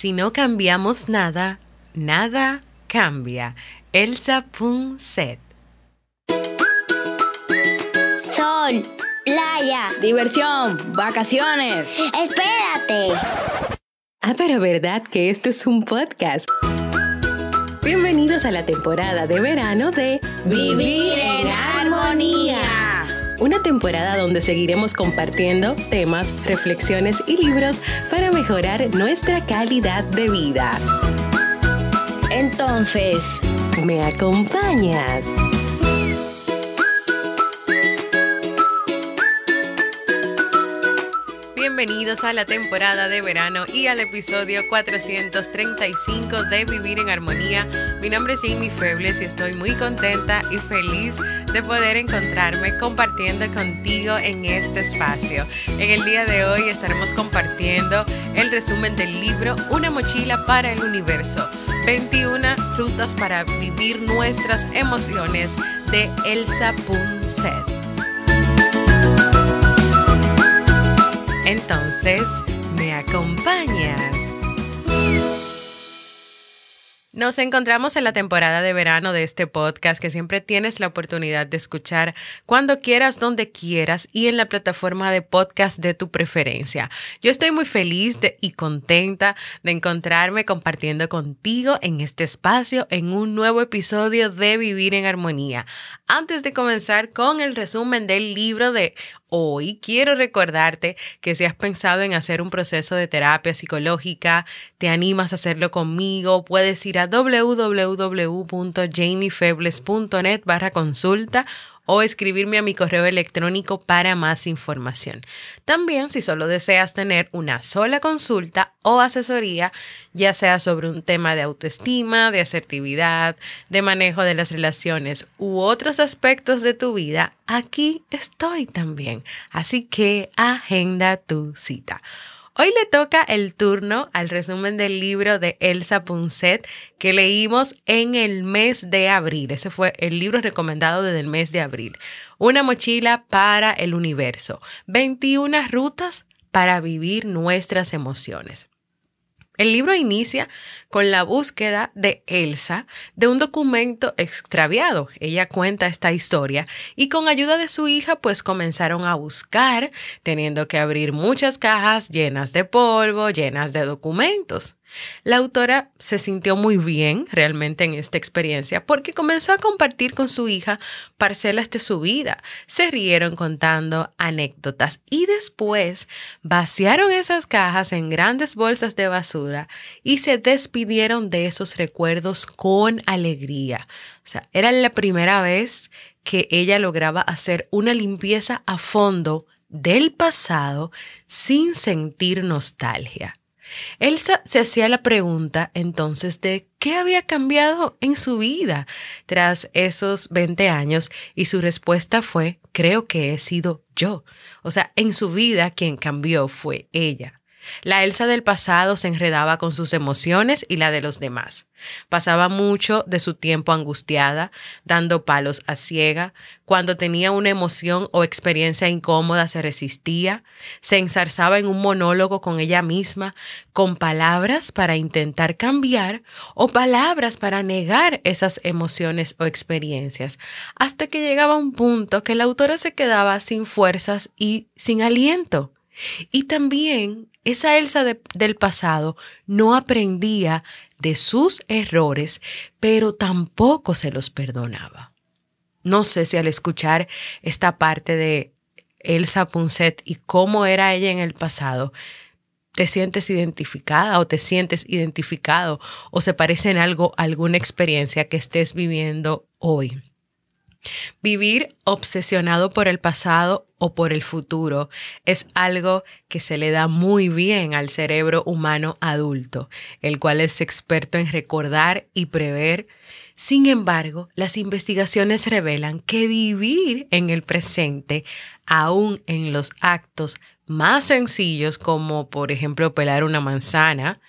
Si no cambiamos nada, nada cambia. Elsa Punset. Sol, playa. Diversión, vacaciones. Espérate. Ah, pero verdad que esto es un podcast. Bienvenidos a la temporada de verano de Vivir en armonía. Una temporada donde seguiremos compartiendo temas, reflexiones y libros para mejorar nuestra calidad de vida. Entonces, ¿Me acompañas? Bienvenidos a la temporada de verano y al episodio 435 de Vivir en Armonía. Mi nombre es Jamie Febles y estoy muy contenta y feliz de poder encontrarme compartiendo contigo en este espacio. En el día de hoy estaremos compartiendo el resumen del libro Una mochila para el universo. 21 rutas para vivir nuestras emociones de Elsa Punset. Entonces, ¿me acompañas? Nos encontramos en la temporada de verano de este podcast que siempre tienes la oportunidad de escuchar cuando quieras, donde quieras y en la plataforma de podcast de tu preferencia. Yo estoy muy feliz y contenta de encontrarme compartiendo contigo en este espacio en un nuevo episodio de Vivir en Armonía. Antes de comenzar con el resumen del libro de hoy, quiero recordarte que si has pensado en hacer un proceso de terapia psicológica, te animas a hacerlo conmigo, puedes ir a www.jamiefebles.net barra consulta o escribirme a mi correo electrónico para más información. También, si solo deseas tener una sola consulta o asesoría, ya sea sobre un tema de autoestima, de asertividad, de manejo de las relaciones u otros aspectos de tu vida, aquí estoy también. Así que agenda tu cita. Hoy le toca el turno al resumen del libro de Elsa Punset que leímos en el mes de abril. Ese fue el libro recomendado desde el mes de abril. Una mochila para el universo. 21 rutas para vivir nuestras emociones. El libro inicia con la búsqueda de Elsa de un documento extraviado. Ella cuenta esta historia y con ayuda de su hija pues comenzaron a buscar, teniendo que abrir muchas cajas llenas de polvo, llenas de documentos. La autora se sintió muy bien realmente en esta experiencia porque comenzó a compartir con su hija parcelas de su vida. Se rieron contando anécdotas y después vaciaron esas cajas en grandes bolsas de basura y se despidieron de esos recuerdos con alegría. O sea, era la primera vez que ella lograba hacer una limpieza a fondo del pasado sin sentir nostalgia. Elsa se hacía la pregunta entonces de qué había cambiado en su vida tras esos 20 años y su respuesta fue, creo que he sido yo. O sea, en su vida quien cambió fue ella. La Elsa del pasado se enredaba con sus emociones y la de los demás. Pasaba mucho de su tiempo angustiada, dando palos a ciega. Cuando tenía una emoción o experiencia incómoda se resistía, se ensarzaba en un monólogo con ella misma, con palabras para intentar cambiar o palabras para negar esas emociones o experiencias, hasta que llegaba un punto que la autora se quedaba sin fuerzas y sin aliento. Y también esa Elsa de- del pasado no aprendía de sus errores, pero tampoco se los perdonaba. No sé si al escuchar esta parte de Elsa Punset y cómo era ella en el pasado, te sientes identificada o te sientes identificado o se parece en algo a alguna experiencia que estés viviendo hoy. Vivir obsesionado por el pasado o por el futuro es algo que se le da muy bien al cerebro humano adulto, el cual es experto en recordar y prever. Sin embargo, las investigaciones revelan que vivir en el presente, aún en los actos más sencillos como por ejemplo pelar una manzana,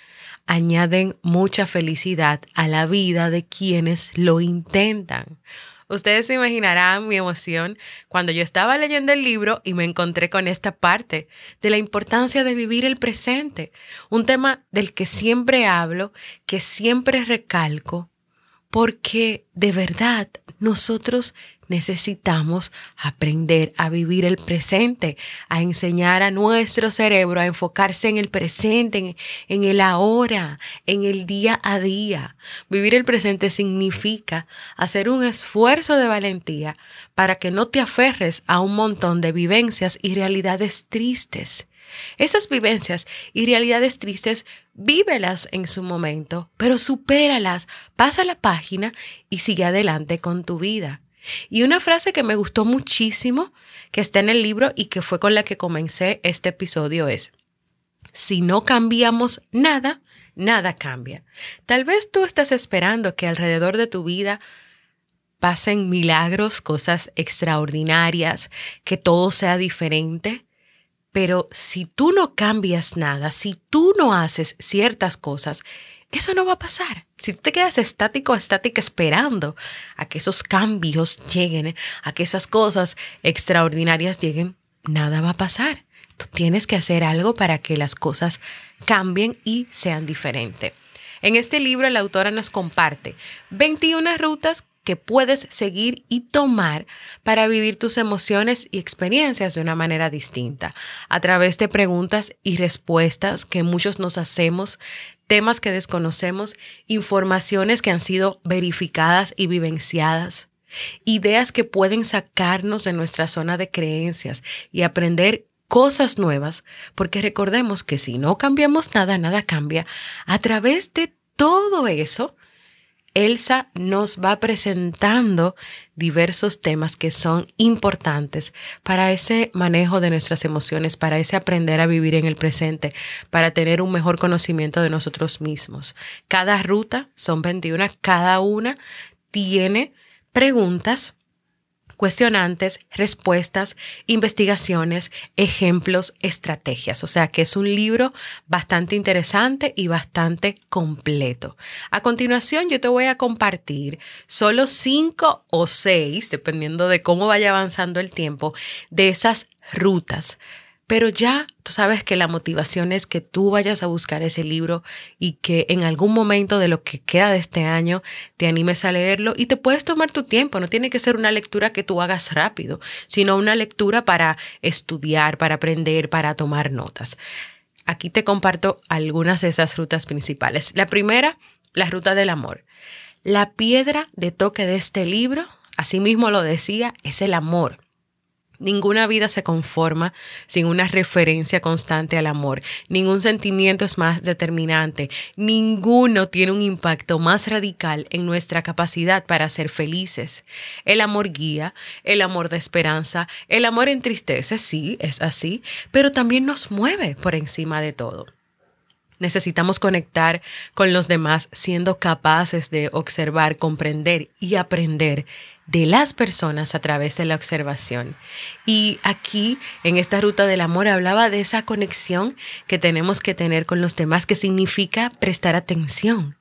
añaden mucha felicidad a la vida de quienes lo intentan. Ustedes se imaginarán mi emoción cuando yo estaba leyendo el libro y me encontré con esta parte de la importancia de vivir el presente, un tema del que siempre hablo, que siempre recalco, porque de verdad nosotros necesitamos aprender a vivir el presente, a enseñar a nuestro cerebro a enfocarse en el presente, en, el ahora, en el día a día. Vivir el presente significa hacer un esfuerzo de valentía para que no te aferres a un montón de vivencias y realidades tristes. Esas vivencias y realidades tristes, vívelas en su momento, pero supéralas, pasa la página y sigue adelante con tu vida. Y una frase que me gustó muchísimo, que está en el libro y que fue con la que comencé este episodio es, si no cambiamos nada, nada cambia. Tal vez tú estás esperando que alrededor de tu vida pasen milagros, cosas extraordinarias, que todo sea diferente. Pero si tú no cambias nada, si tú no haces ciertas cosas, eso no va a pasar. Si tú te quedas estático, estática esperando a que esos cambios lleguen, a que esas cosas extraordinarias lleguen, nada va a pasar. Tú tienes que hacer algo para que las cosas cambien y sean diferentes. En este libro la autora nos comparte 21 rutas que puedes seguir y tomar para vivir tus emociones y experiencias de una manera distinta, a través de preguntas y respuestas que muchos nos hacemos, temas que desconocemos, informaciones que han sido verificadas y vivenciadas, ideas que pueden sacarnos de nuestra zona de creencias y aprender cosas nuevas, porque recordemos que si no cambiamos nada, nada cambia. A través de todo eso, Elsa nos va presentando diversos temas que son importantes para ese manejo de nuestras emociones, para ese aprender a vivir en el presente, para tener un mejor conocimiento de nosotros mismos. Cada ruta, son 21, cada una tiene preguntas cuestionantes, respuestas, investigaciones, ejemplos, estrategias. O sea que es un libro bastante interesante y bastante completo. A continuación yo te voy a compartir solo cinco o seis, dependiendo de cómo vaya avanzando el tiempo, de esas rutas pero ya tú sabes que la motivación es que tú vayas a buscar ese libro y que en algún momento de lo que queda de este año te animes a leerlo y te puedes tomar tu tiempo. No tiene que ser una lectura que tú hagas rápido, sino una lectura para estudiar, para aprender, para tomar notas. Aquí te comparto algunas de esas rutas principales. La primera, la ruta del amor. La piedra de toque de este libro, así mismo lo decía, es el amor. Ninguna vida se conforma sin una referencia constante al amor. Ningún sentimiento es más determinante. Ninguno tiene un impacto más radical en nuestra capacidad para ser felices. El amor guía, el amor de esperanza, el amor entristece, sí, es así, pero también nos mueve por encima de todo. Necesitamos conectar con los demás siendo capaces de observar, comprender y aprender de las personas a través de la observación. Y aquí, en esta ruta del amor, hablaba de esa conexión que tenemos que tener con los demás, que significa prestar atención.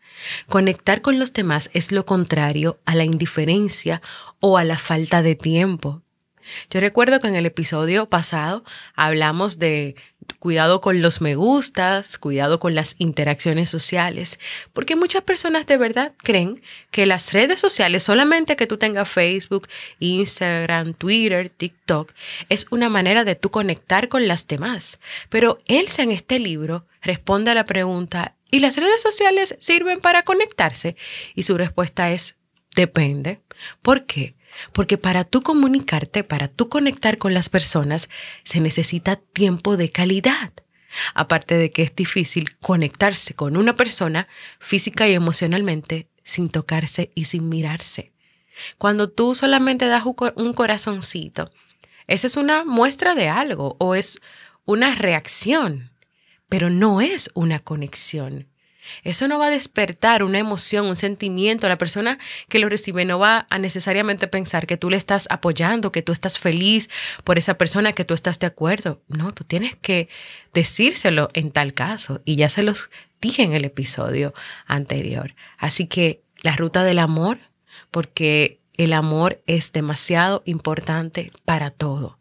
Conectar con los demás es lo contrario a la indiferencia o a la falta de tiempo. Yo recuerdo que en el episodio pasado hablamos de cuidado con los me gustas, cuidado con las interacciones sociales, porque muchas personas de verdad creen que las redes sociales, solamente que tú tengas Facebook, Instagram, Twitter, TikTok, es una manera de tú conectar con las demás. Pero Elsa en este libro responde a la pregunta, ¿y las redes sociales sirven para conectarse? Y su respuesta es, depende. ¿Por qué? Porque para tú comunicarte, para tú conectar con las personas, se necesita tiempo de calidad. Aparte de que es difícil conectarse con una persona física y emocionalmente sin tocarse y sin mirarse. Cuando tú solamente das un corazoncito, esa es una muestra de algo o es una reacción, pero no es una conexión. Eso no va a despertar una emoción, un sentimiento. La persona que lo recibe no va a necesariamente pensar que tú le estás apoyando, que tú estás feliz por esa persona, que tú estás de acuerdo. No, tú tienes que decírselo en tal caso. Y ya se los dije en el episodio anterior. Así que la ruta del amor, porque el amor es demasiado importante para todo,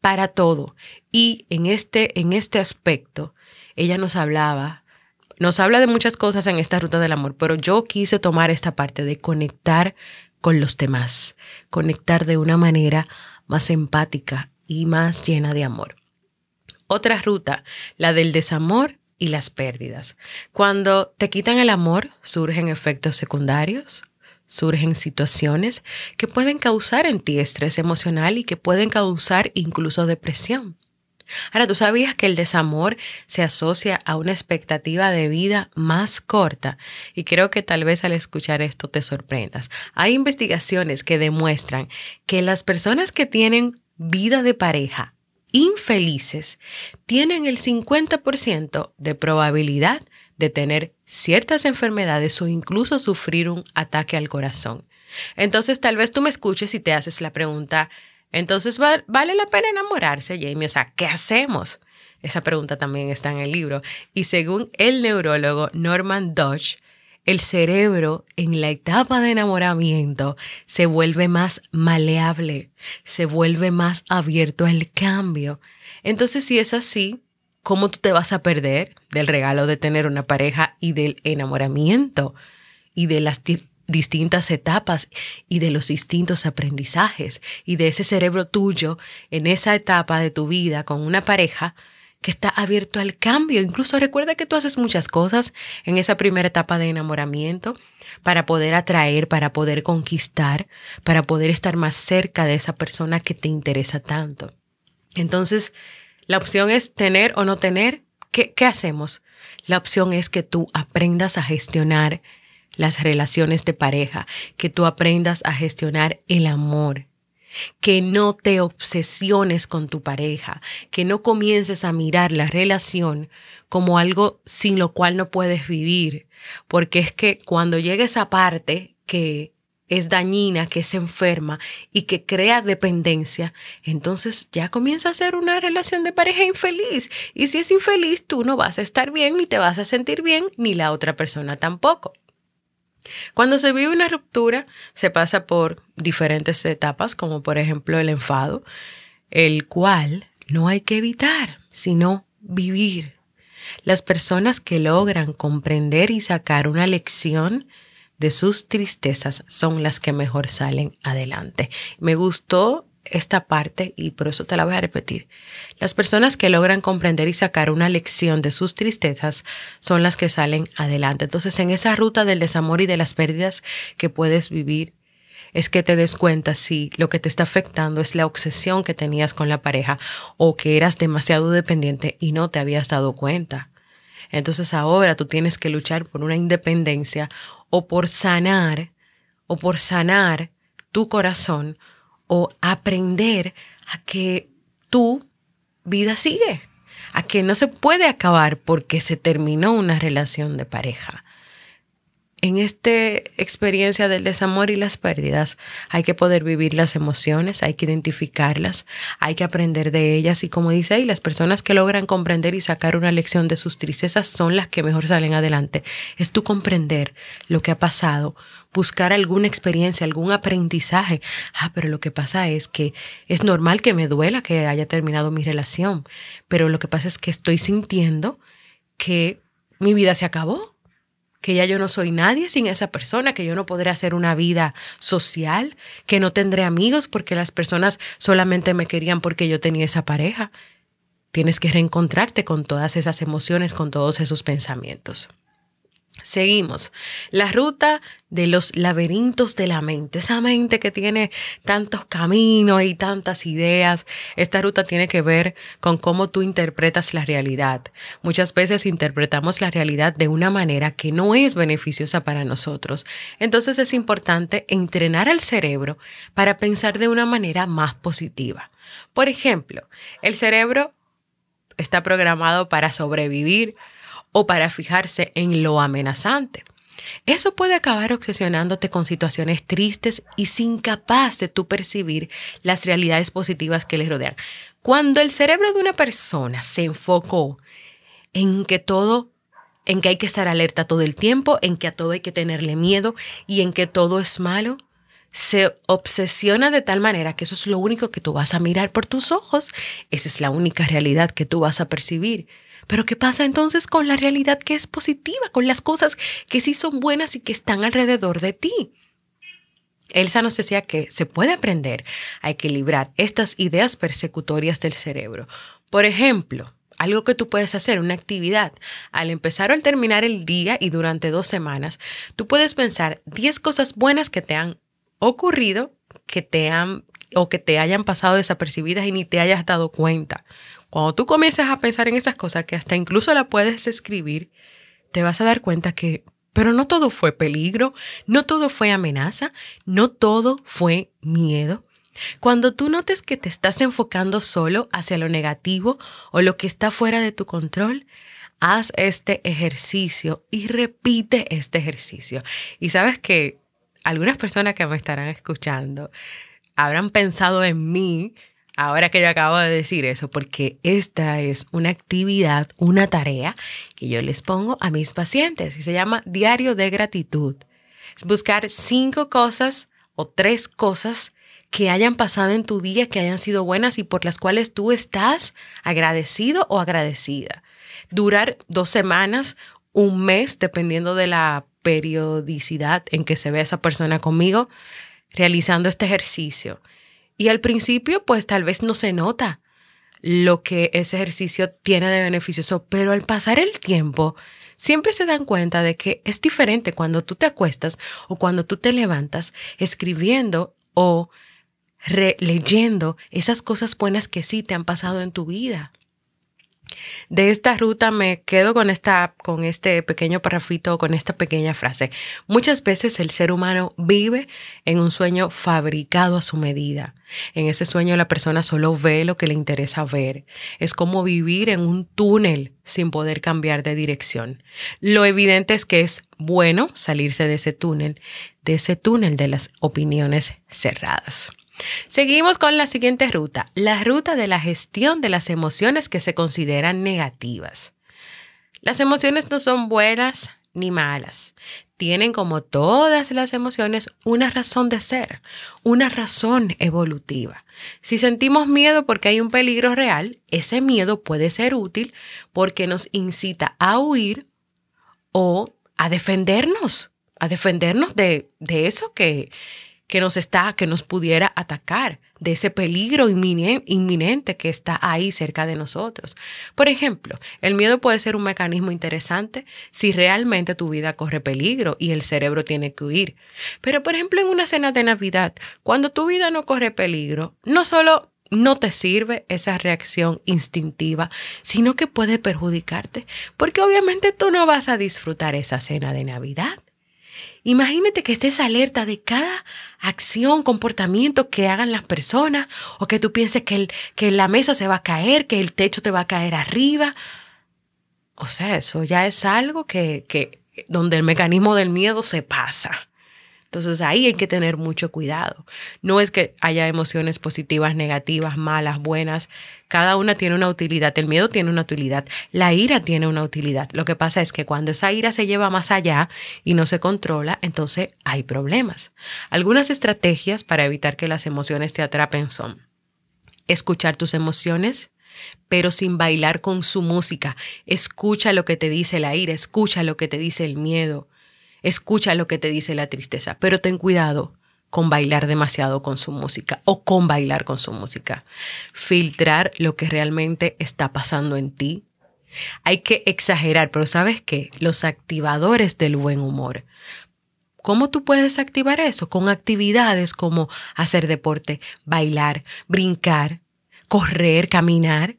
para todo. Y en este, en este aspecto, ella nos hablaba, nos habla de muchas cosas en esta ruta del amor, pero yo quise tomar esta parte de conectar con los demás, conectar de una manera más empática y más llena de amor. Otra ruta, la del desamor y las pérdidas. Cuando te quitan el amor, surgen efectos secundarios, surgen situaciones que pueden causar en ti estrés emocional y que pueden causar incluso depresión. Ahora, ¿tú sabías que el desamor se asocia a una expectativa de vida más corta? Y creo que tal vez al escuchar esto te sorprendas. Hay investigaciones que demuestran que las personas que tienen vida de pareja infelices tienen el 50% de probabilidad de tener ciertas enfermedades o incluso sufrir un ataque al corazón. Entonces tal vez tú me escuches y te haces la pregunta, entonces vale la pena enamorarse, Jamie, o sea, ¿qué hacemos? Esa pregunta también está en el libro. Y según el neurólogo Norman Dodge, el cerebro en la etapa de enamoramiento se vuelve más maleable, se vuelve más abierto al cambio. Entonces, si es así, ¿cómo tú te vas a perder del regalo de tener una pareja y del enamoramiento y de las distintas etapas y de los distintos aprendizajes y de ese cerebro tuyo en esa etapa de tu vida con una pareja? que está abierto al cambio. Incluso recuerda que tú haces muchas cosas en esa primera etapa de enamoramiento para poder atraer, para poder conquistar, para poder estar más cerca de esa persona que te interesa tanto. Entonces, la opción es tener o no tener. ¿Qué, qué hacemos? La opción es que tú aprendas a gestionar las relaciones de pareja, que tú aprendas a gestionar el amor, que no te obsesiones con tu pareja, que no comiences a mirar la relación como algo sin lo cual no puedes vivir, porque es que cuando llega esa parte que es dañina, que es enferma y que crea dependencia, entonces ya comienza a ser una relación de pareja infeliz. Y si es infeliz, tú no vas a estar bien, ni te vas a sentir bien, ni la otra persona tampoco. Cuando se vive una ruptura, se pasa por diferentes etapas, como por ejemplo el enfado, el cual no hay que evitar, sino vivir. Las personas que logran comprender y sacar una lección de sus tristezas son las que mejor salen adelante. Me gustó esta parte y por eso te la voy a repetir. Las personas que logran comprender y sacar una lección de sus tristezas son las que salen adelante. Entonces, en esa ruta del desamor y de las pérdidas que puedes vivir, es que te des cuenta si lo que te está afectando es la obsesión que tenías con la pareja o que eras demasiado dependiente y no te habías dado cuenta. Entonces ahora tú tienes que luchar por una independencia o por sanar o por sanar tu corazón o aprender a que tu vida sigue, a que no se puede acabar porque se terminó una relación de pareja en esta experiencia del desamor y las pérdidas hay que poder vivir las emociones, hay que identificarlas, hay que aprender de ellas y como dice ahí, las personas que logran comprender y sacar una lección de sus tristezas son las que mejor salen adelante. Es tú comprender lo que ha pasado, buscar alguna experiencia, algún aprendizaje. Ah, pero lo que pasa es que es normal que me duela que haya terminado mi relación, pero lo que pasa es que estoy sintiendo que mi vida se acabó que ya yo no soy nadie sin esa persona, que yo no podré hacer una vida social, que no tendré amigos porque las personas solamente me querían porque yo tenía esa pareja. Tienes que reencontrarte con todas esas emociones, con todos esos pensamientos. Seguimos. La ruta de los laberintos de la mente, esa mente que tiene tantos caminos y tantas ideas. Esta ruta tiene que ver con cómo tú interpretas la realidad. Muchas veces interpretamos la realidad de una manera que no es beneficiosa para nosotros. Entonces es importante entrenar al cerebro para pensar de una manera más positiva. Por ejemplo, el cerebro está programado para sobrevivir, o para fijarse en lo amenazante. Eso puede acabar obsesionándote con situaciones tristes y sin capaz de tú percibir las realidades positivas que les rodean. Cuando el cerebro de una persona se enfocó en que todo, en que hay que estar alerta todo el tiempo, en que a todo hay que tenerle miedo y en que todo es malo, se obsesiona de tal manera que eso es lo único que tú vas a mirar por tus ojos, esa es la única realidad que tú vas a percibir. Pero ¿qué pasa entonces con la realidad que es positiva, con las cosas que sí son buenas y que están alrededor de ti? Elsa nos decía que se puede aprender a equilibrar estas ideas persecutorias del cerebro. Por ejemplo, algo que tú puedes hacer, una actividad. Al empezar o al terminar el día y durante dos semanas, tú puedes pensar 10 cosas buenas que te han ocurrido, que te han o que te hayan pasado desapercibidas y ni te hayas dado cuenta. Cuando tú comienzas a pensar en esas cosas que hasta incluso la puedes escribir, te vas a dar cuenta que, pero no todo fue peligro, no todo fue amenaza, no todo fue miedo. Cuando tú notes que te estás enfocando solo hacia lo negativo o lo que está fuera de tu control, haz este ejercicio y repite este ejercicio. Y sabes que algunas personas que me estarán escuchando habrán pensado en mí ahora que yo acabo de decir eso, porque esta es una actividad, una tarea que yo les pongo a mis pacientes y se llama diario de gratitud. Es buscar cinco cosas o tres cosas que hayan pasado en tu día, que hayan sido buenas y por las cuales tú estás agradecido o agradecida. Durar dos semanas, un mes, dependiendo de la periodicidad en que se ve esa persona conmigo, realizando este ejercicio. Y al principio, pues tal vez no se nota lo que ese ejercicio tiene de beneficioso, pero al pasar el tiempo, siempre se dan cuenta de que es diferente cuando tú te acuestas o cuando tú te levantas escribiendo o leyendo esas cosas buenas que sí te han pasado en tu vida. De esta ruta me quedo con, esta, con este pequeño parrafito, con esta pequeña frase. Muchas veces el ser humano vive en un sueño fabricado a su medida. En ese sueño la persona solo ve lo que le interesa ver. Es como vivir en un túnel sin poder cambiar de dirección. Lo evidente es que es bueno salirse de ese túnel, de ese túnel de las opiniones cerradas. Seguimos con la siguiente ruta, la ruta de la gestión de las emociones que se consideran negativas. Las emociones no son buenas ni malas. Tienen como todas las emociones una razón de ser, una razón evolutiva. Si sentimos miedo porque hay un peligro real, ese miedo puede ser útil porque nos incita a huir o a defendernos, a defendernos de, de eso que, que nos está, que nos pudiera atacar, de ese peligro inminente que está ahí cerca de nosotros. Por ejemplo, el miedo puede ser un mecanismo interesante si realmente tu vida corre peligro y el cerebro tiene que huir. Pero, por ejemplo, en una cena de Navidad, cuando tu vida no corre peligro, no solo no te sirve esa reacción instintiva, sino que puede perjudicarte, porque obviamente tú no vas a disfrutar esa cena de Navidad. Imagínate que estés alerta de cada acción, comportamiento que hagan las personas o que tú pienses que, que la mesa se va a caer, que el techo te va a caer arriba. O sea, eso ya es algo que, que donde el mecanismo del miedo se pasa. Entonces ahí hay que tener mucho cuidado. No es que haya emociones positivas, negativas, malas, buenas. Cada una tiene una utilidad. El miedo tiene una utilidad. La ira tiene una utilidad. Lo que pasa es que cuando esa ira se lleva más allá y no se controla, entonces hay problemas. Algunas estrategias para evitar que las emociones te atrapen son escuchar tus emociones, pero sin bailar con su música. Escucha lo que te dice la ira, escucha lo que te dice el miedo. Escucha lo que te dice la tristeza, pero ten cuidado con bailar demasiado con su música o con bailar con su música. Filtrar lo que realmente está pasando en ti. Hay que exagerar, pero ¿sabes qué? Los activadores del buen humor. ¿Cómo tú puedes activar eso? Con actividades como hacer deporte, bailar, brincar, correr, caminar,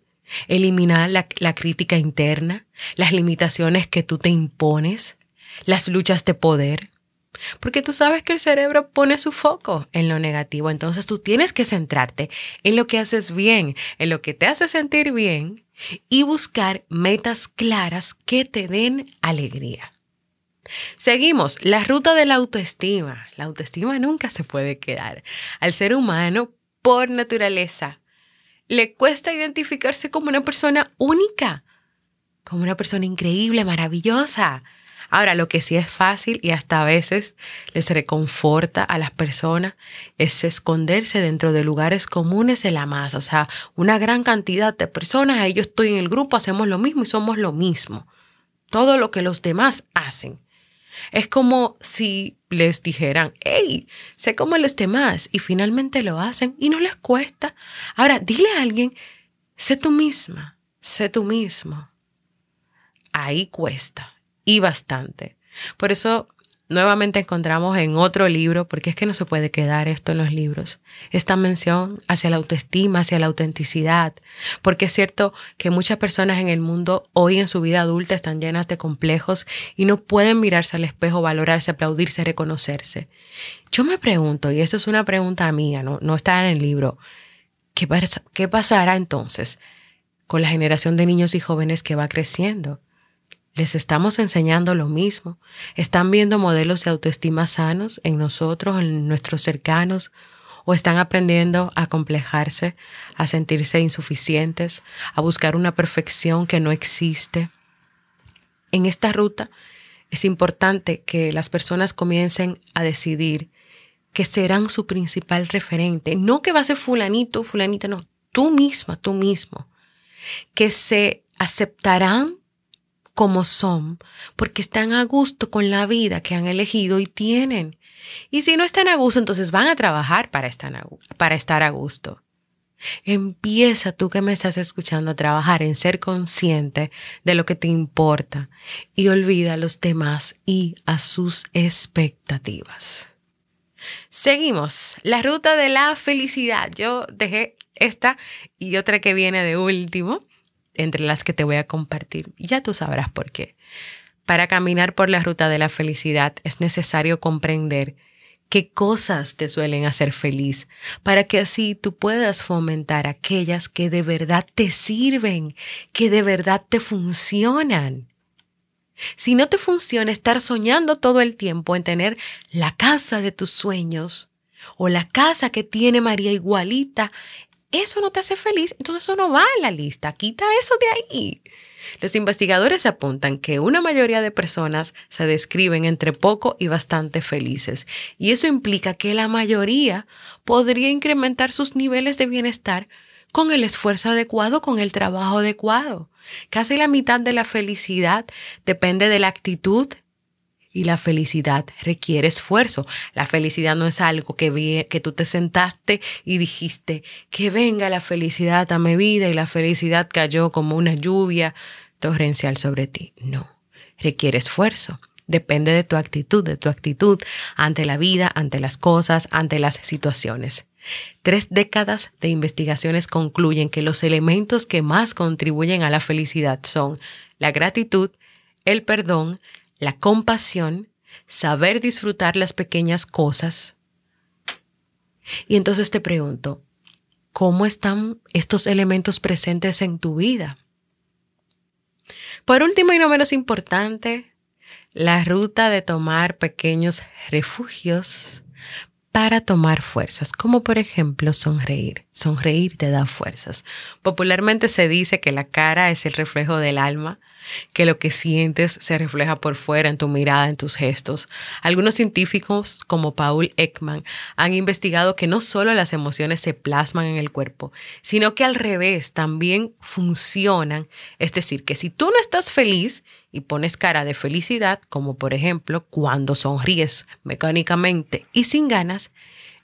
eliminar la, la crítica interna, las limitaciones que tú te impones, las luchas de poder. Porque tú sabes que el cerebro pone su foco en lo negativo, entonces tú tienes que centrarte en lo que haces bien, en lo que te hace sentir bien y buscar metas claras que te den alegría. Seguimos, la ruta de la autoestima. La autoestima nunca se puede quedar. Al ser humano, por naturaleza, le cuesta identificarse como una persona única, como una persona increíble, maravillosa Ahora, lo que sí es fácil y hasta a veces les reconforta a las personas es esconderse dentro de lugares comunes de la masa. O sea, una gran cantidad de personas, ahí yo estoy en el grupo, hacemos lo mismo y somos lo mismo. Todo lo que los demás hacen. Es como si les dijeran, hey, sé cómo los demás y finalmente lo hacen y no les cuesta. Ahora, dile a alguien, sé tú misma, sé tú mismo. Ahí cuesta y bastante. Por eso nuevamente encontramos en otro libro, porque es que no se puede quedar esto en los libros, esta mención hacia la autoestima, hacia la autenticidad, porque es cierto que muchas personas en el mundo hoy en su vida adulta están llenas de complejos y no pueden mirarse al espejo, valorarse, aplaudirse, reconocerse. Yo me pregunto, y eso es una pregunta mía, no, no está en el libro, ¿qué, ¿qué pasará entonces con la generación de niños y jóvenes que va creciendo? Les estamos enseñando lo mismo. Están viendo modelos de autoestima sanos en nosotros, en nuestros cercanos, o están aprendiendo a complejarse, a sentirse insuficientes, a buscar una perfección que no existe. En esta ruta es importante que las personas comiencen a decidir que serán su principal referente, no que va a ser fulanito, fulanita, no, tú misma, tú mismo, que se aceptarán como son, porque están a gusto con la vida que han elegido y tienen. Y si no están a gusto, entonces van a trabajar para estar a, gusto. Empieza tú que me estás escuchando a trabajar en ser consciente de lo que te importa y olvida a los demás y a sus expectativas. Seguimos, la ruta de la felicidad. Yo dejé esta y otra que viene de último entre las que te voy a compartir. Ya tú sabrás por qué. Para caminar por la ruta de la felicidad es necesario comprender qué cosas te suelen hacer feliz, para que así tú puedas fomentar aquellas que de verdad te sirven, que de verdad te funcionan. Si no te funciona estar soñando todo el tiempo en tener la casa de tus sueños o la casa que tiene María igualita, eso no te hace feliz, entonces eso no va en la lista, quita eso de ahí. Los investigadores apuntan que una mayoría de personas se describen entre poco y bastante felices, y eso implica que la mayoría podría incrementar sus niveles de bienestar con el esfuerzo adecuado, con el trabajo adecuado. Casi la mitad de la felicidad depende de la actitud y la felicidad requiere esfuerzo. La felicidad no es algo que, que tú te sentaste y dijiste, que venga la felicidad a mi vida y la felicidad cayó como una lluvia torrencial sobre ti. No, requiere esfuerzo. Depende de tu actitud, de tu actitud ante la vida, ante las cosas, ante las situaciones. Tres décadas de investigaciones concluyen que los elementos que más contribuyen a la felicidad son la gratitud, el perdón, la compasión, saber disfrutar las pequeñas cosas. Y entonces te pregunto, ¿cómo están estos elementos presentes en tu vida? Por último y no menos importante, la ruta de tomar pequeños refugios para tomar fuerzas, como por ejemplo sonreír. Sonreír te da fuerzas. Popularmente se dice que la cara es el reflejo del alma que lo que sientes se refleja por fuera en tu mirada, en tus gestos. Algunos científicos, como Paul Ekman, han investigado que no solo las emociones se plasman en el cuerpo, sino que al revés también funcionan. Es decir, que si tú no estás feliz y pones cara de felicidad, como por ejemplo cuando sonríes mecánicamente y sin ganas,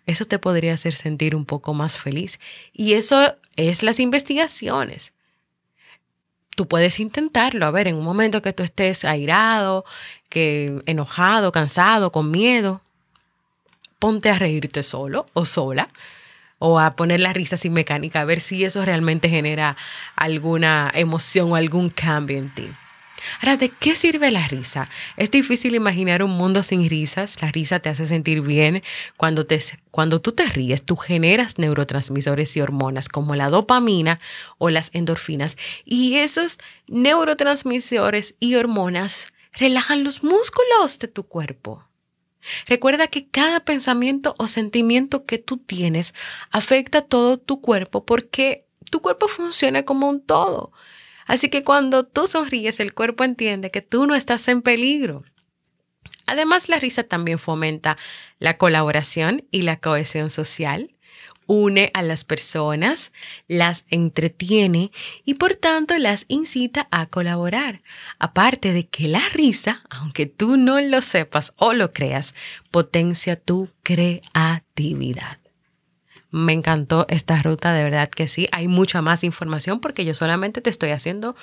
eso te podría hacer sentir un poco más feliz. Y eso es las investigaciones tú puedes intentarlo. A ver, en un momento que tú estés airado, que enojado, cansado, con miedo, ponte a reírte solo o sola o a poner la risa sin mecánica, a ver si eso realmente genera alguna emoción o algún cambio en ti. Ahora, ¿de qué sirve la risa? Es difícil imaginar un mundo sin risas. La risa te hace sentir bien. Cuando, te, cuando tú te ríes, tú generas neurotransmisores y hormonas como la dopamina o las endorfinas. Y esos neurotransmisores y hormonas relajan los músculos de tu cuerpo. Recuerda que cada pensamiento o sentimiento que tú tienes afecta todo tu cuerpo porque tu cuerpo funciona como un todo. Así que cuando tú sonríes, el cuerpo entiende que tú no estás en peligro. Además, la risa también fomenta la colaboración y la cohesión social, une a las personas, las entretiene y por tanto las incita a colaborar. Aparte de que la risa, aunque tú no lo sepas o lo creas, potencia tu creatividad. Me encantó esta ruta, de verdad que sí. Hay mucha más información porque yo solamente te estoy haciendo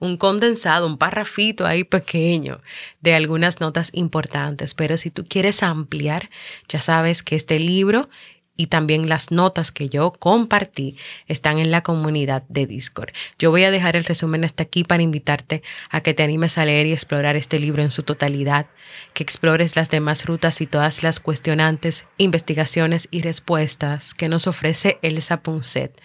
un condensado, un parrafito ahí pequeño de algunas notas importantes. Pero si tú quieres ampliar, ya sabes que este libro y también las notas que yo compartí están en la comunidad de Discord. Yo voy a dejar el resumen hasta aquí para invitarte a que te animes a leer y explorar este libro en su totalidad, que explores las demás rutas y todas las cuestionantes, investigaciones y respuestas que nos ofrece Elsa Punset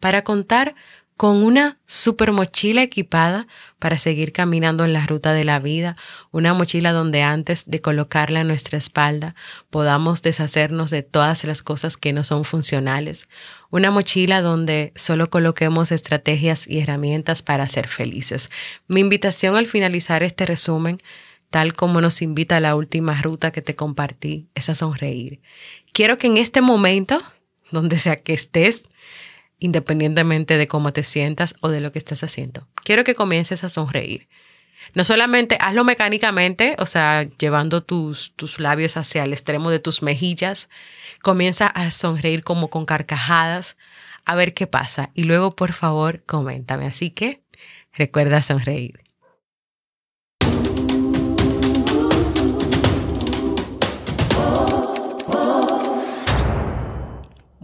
para contar con una super mochila equipada para seguir caminando en la ruta de la vida, una mochila donde antes de colocarla en nuestra espalda podamos deshacernos de todas las cosas que no son funcionales, una mochila donde solo coloquemos estrategias y herramientas para ser felices. Mi invitación al finalizar este resumen, tal como nos invita la última ruta que te compartí, es a sonreír. Quiero que en este momento, donde sea que estés, independientemente de cómo te sientas o de lo que estés haciendo. Quiero que comiences a sonreír. No solamente hazlo mecánicamente, o sea, llevando tus, tus labios hacia el extremo de tus mejillas, comienza a sonreír como con carcajadas, a ver qué pasa. Y luego, por favor, coméntame. Así que recuerda sonreír.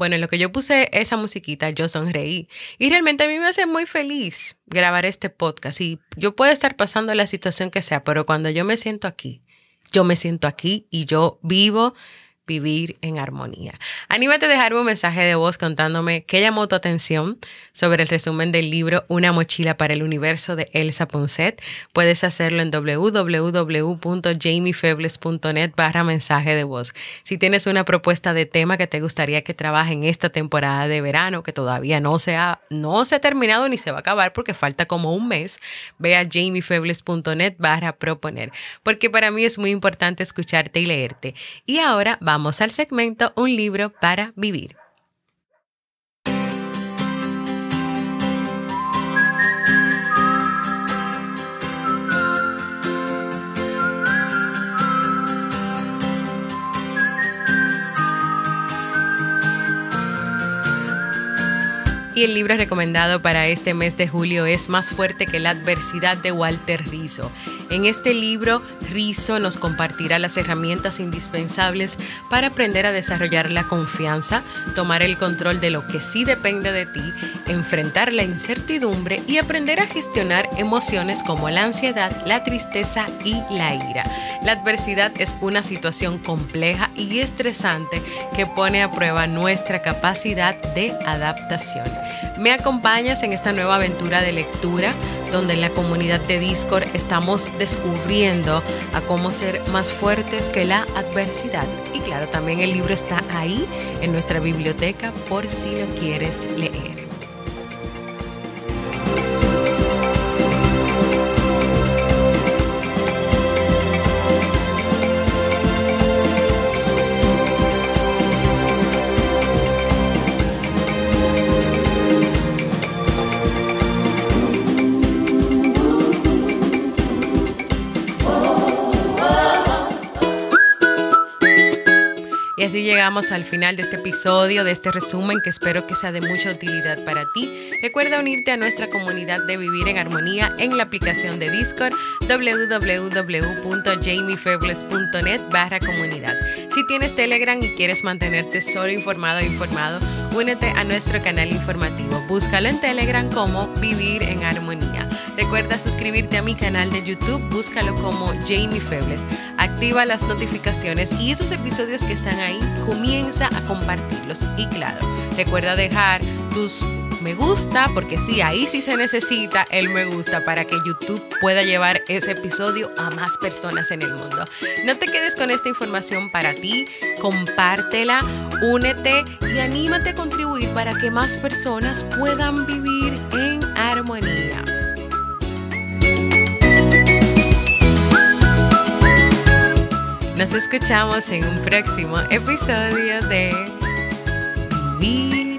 Bueno, en lo que yo puse esa musiquita, yo sonreí. Y realmente a mí me hace muy feliz grabar este podcast. Y yo puedo estar pasando la situación que sea, pero cuando yo me siento aquí, yo me siento aquí y yo vivo vivir en armonía. Anímate a dejarme un mensaje de voz contándome qué llamó tu atención sobre el resumen del libro Una mochila para el universo de Elsa Ponset. Puedes hacerlo en www.jamiefebles.net barra mensaje de voz. Si tienes una propuesta de tema que te gustaría que trabaje en esta temporada de verano, que todavía no se ha, no se ha terminado ni se va a acabar porque falta como un mes, ve a jamiefebles.net barra proponer, porque para mí es muy importante escucharte y leerte. Y ahora vamos Vamos al segmento Un libro para vivir. Y el libro recomendado para este mes de julio es Más fuerte que la adversidad de Walter Rizzo. En este libro, Rizzo nos compartirá las herramientas indispensables para aprender a desarrollar la confianza, tomar el control de lo que sí depende de ti, enfrentar la incertidumbre y aprender a gestionar emociones como la ansiedad, la tristeza y la ira. La adversidad es una situación compleja y estresante que pone a prueba nuestra capacidad de adaptación. ¿Me acompañas en esta nueva aventura de lectura? donde en la comunidad de Discord estamos descubriendo a cómo ser más fuertes que la adversidad. Y claro, también el libro está ahí en nuestra biblioteca por si lo quieres leer. Llegamos al final de este episodio, de este resumen que espero que sea de mucha utilidad para ti. Recuerda unirte a nuestra comunidad de Vivir en Armonía en la aplicación de Discord www.jamiefebles.net barra comunidad. Si tienes Telegram y quieres mantenerte solo informado o informado, únete a nuestro canal informativo. Búscalo en Telegram como Vivir en Armonía. Recuerda suscribirte a mi canal de YouTube, búscalo como Jamie Febles. Activa las notificaciones y esos episodios que están ahí, comienza a compartirlos. Y claro, recuerda dejar tus me gusta, porque sí, ahí sí se necesita el me gusta para que YouTube pueda llevar ese episodio a más personas en el mundo. No te quedes con esta información para ti, compártela, únete y anímate a contribuir para que más personas puedan vivir en armonía. Nos escuchamos en un próximo episodio de Vivir